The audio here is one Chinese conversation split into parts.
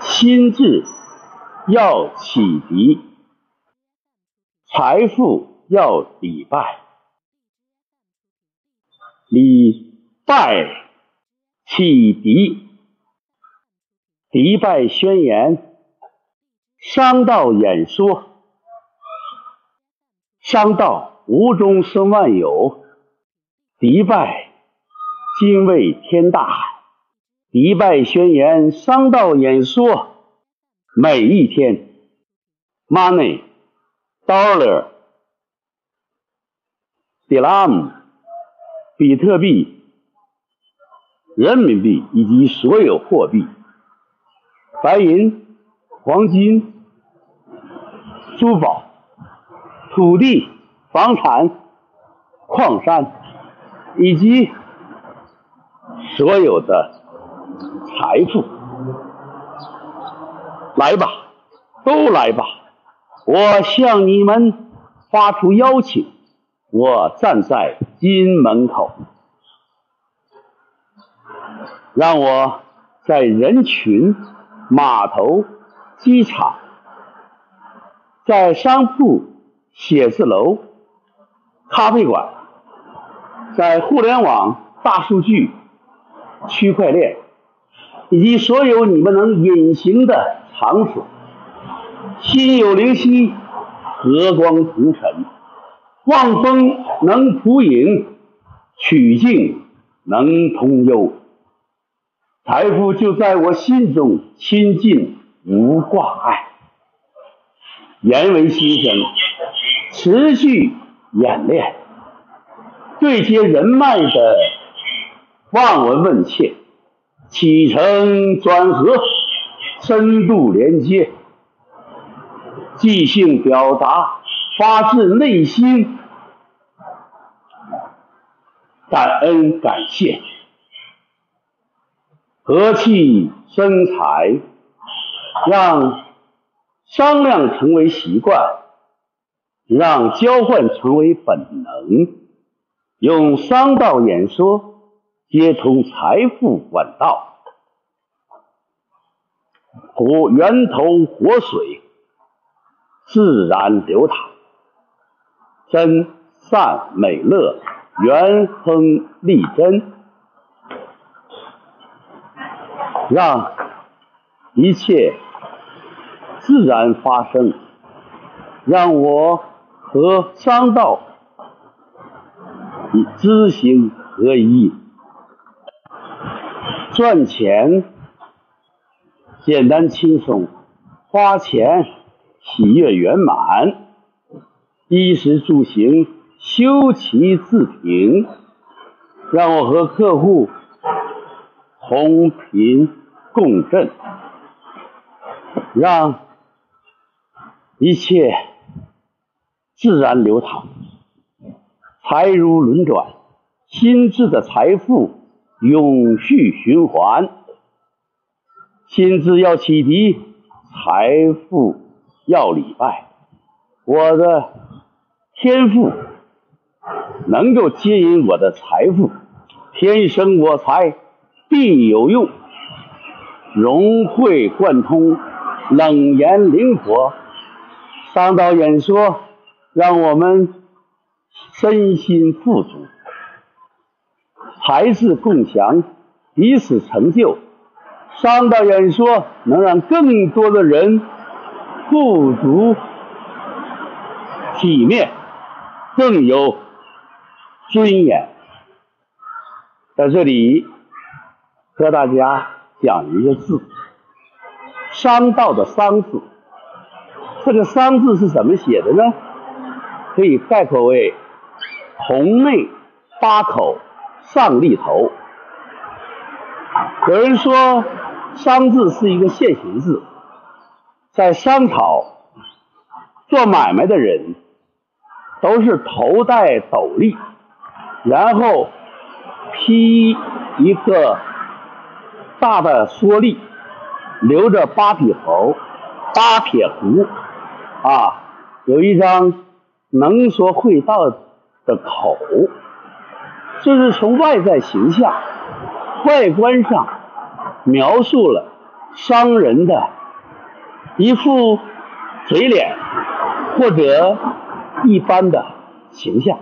心智要启迪，财富要礼拜，礼拜启迪，迪拜宣言，商道演说，商道无中生万有，迪拜精卫天大海。迪拜宣言，商道演说，每一天，money dollar dirham 比特币、人民币以及所有货币，白银、黄金、珠宝、土地、房产、矿山以及所有的。财富，来吧，都来吧！我向你们发出邀请，我站在金门口，让我在人群、码头、机场、在商铺、写字楼、咖啡馆，在互联网、大数据、区块链。以及所有你们能隐形的场所，心有灵犀，和光同尘，望风能捕影，曲径能通幽，财富就在我心中亲近无挂碍，言为心声，持续演练，对接人脉的望闻问切。起承转合，深度连接，即兴表达，发自内心，感恩感谢，和气生财，让商量成为习惯，让交换成为本能，用商道演说。接通财富管道，活源头活水，自然流淌，真善美乐，元亨利贞，让一切自然发生，让我和商道知行合一。赚钱简单轻松，花钱喜悦圆满，衣食住行修齐自平，让我和客户同频共振，让一切自然流淌，财如轮转，心智的财富。永续循环，心智要启迪，财富要礼拜。我的天赋能够接引我的财富，天生我材必有用，融会贯通，冷言灵活，商道演说，让我们身心富足。才智共享，彼此成就。商道演说能让更多的人富足、体面、更有尊严。在这里和大家讲一个字：商道的“商”字。这个“商”字是怎么写的呢？可以概括为红内八口。上立头，有人说“商”字是一个现行字，在商朝做买卖的人都是头戴斗笠，然后披一个大的蓑笠，留着八匹猴、八撇胡，啊，有一张能说会道的口。这是从外在形象、外观上描述了商人的一副嘴脸或者一般的形象，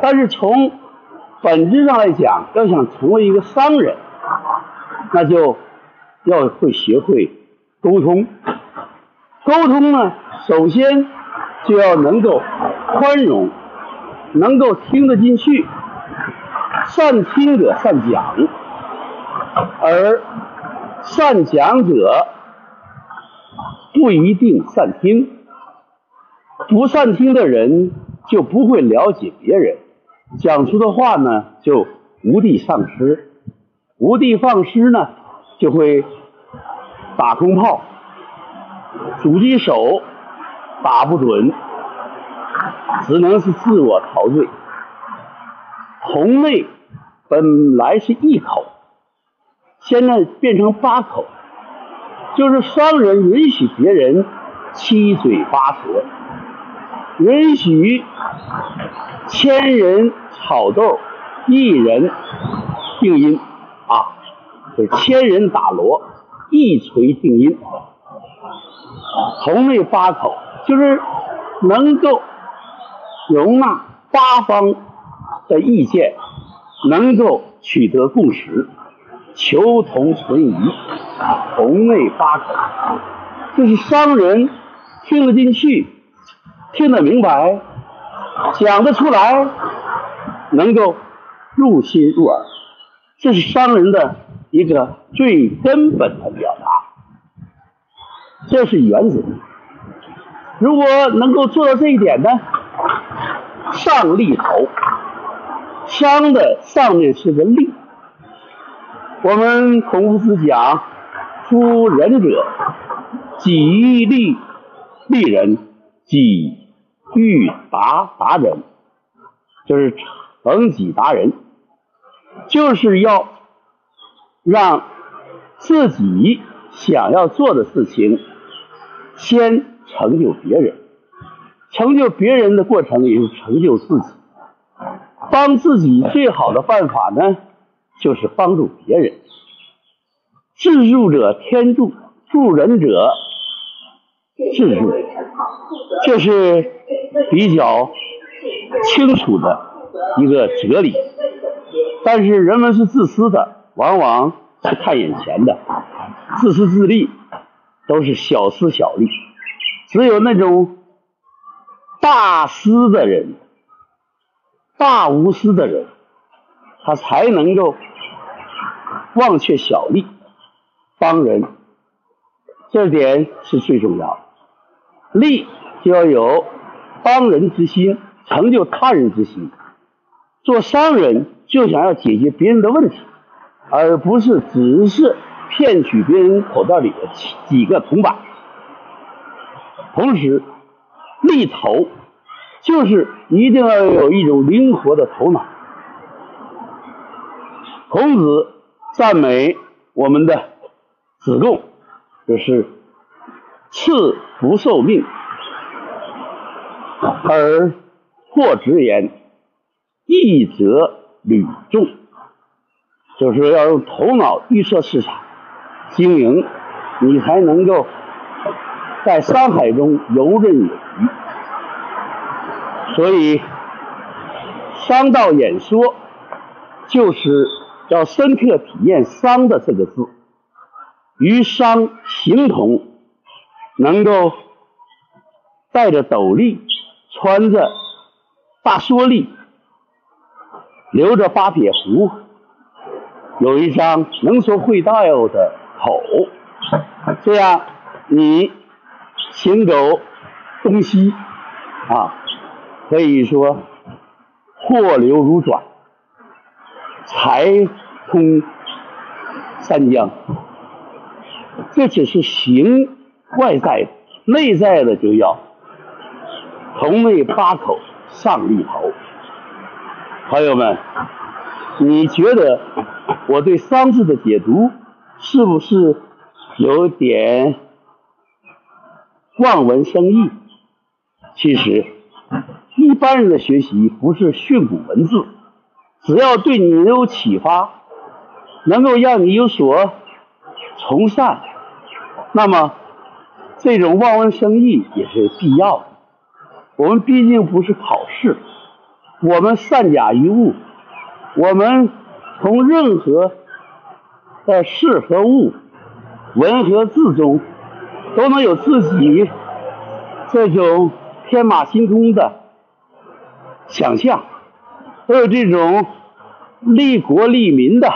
但是从本质上来讲，要想成为一个商人，那就要会学会沟通。沟通呢，首先就要能够宽容，能够听得进去。善听者善讲，而善讲者不一定善听。不善听的人就不会了解别人，讲出的话呢就无的丧失，无的放矢呢就会打空炮，狙击手打不准，只能是自我陶醉。同类本来是一口，现在变成八口，就是商人允许别人七嘴八舌，允许千人炒豆，一人定音啊，这千人打锣，一锤定音。同类八口就是能够容纳八方。的意见能够取得共识，求同存异，同类八口，这是商人听得进去、听得明白、讲得出来，能够入心入耳，这是商人的一个最根本的表达，这是原则。如果能够做到这一点呢，上立头。枪的上面是个立，我们孔夫子讲，夫仁者，己欲立立人，己欲达达人，就是成己达人，就是要让自己想要做的事情先成就别人，成就别人的过程也是成就自己。帮自己最好的办法呢，就是帮助别人。自助者天助，助人者自助，这是比较清楚的一个哲理。但是人们是自私的，往往是看眼前的，自私自利，都是小私小利。只有那种大私的人。大无私的人，他才能够忘却小利，帮人，这点是最重要的。利就要有帮人之心，成就他人之心。做商人就想要解决别人的问题，而不是只是骗取别人口袋里的几几个铜板。同时，利头。就是一定要有一种灵活的头脑。孔子赞美我们的子贡，就是赐福受命，而或直言，义则履众，就是要用头脑预测市场经营，你才能够在山海中游刃有余。所以，商道演说就是要深刻体验“商”的这个字，与商形同，能够戴着斗笠，穿着大蓑笠，留着八撇胡，有一张能说会道的口，这样你行走东西啊。可以说，货流如转，财通三江。这只是形外在，内在的就要同类八口上立头。朋友们，你觉得我对“商”字的解读是不是有点望文生义？其实。一般人的学习不是训诂文字，只要对你有启发，能够让你有所从善，那么这种望文生义也是必要的。我们毕竟不是考试，我们善假于物，我们从任何的事和物、文和字中，都能有自己这种天马行空的想象，都有这种利国利民的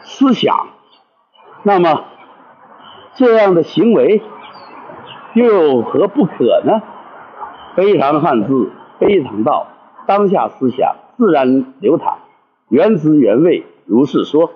思想。那么这样的行为又有何不可呢？非常汉字，非常道，当下思想自然流淌，原汁原味，如是说。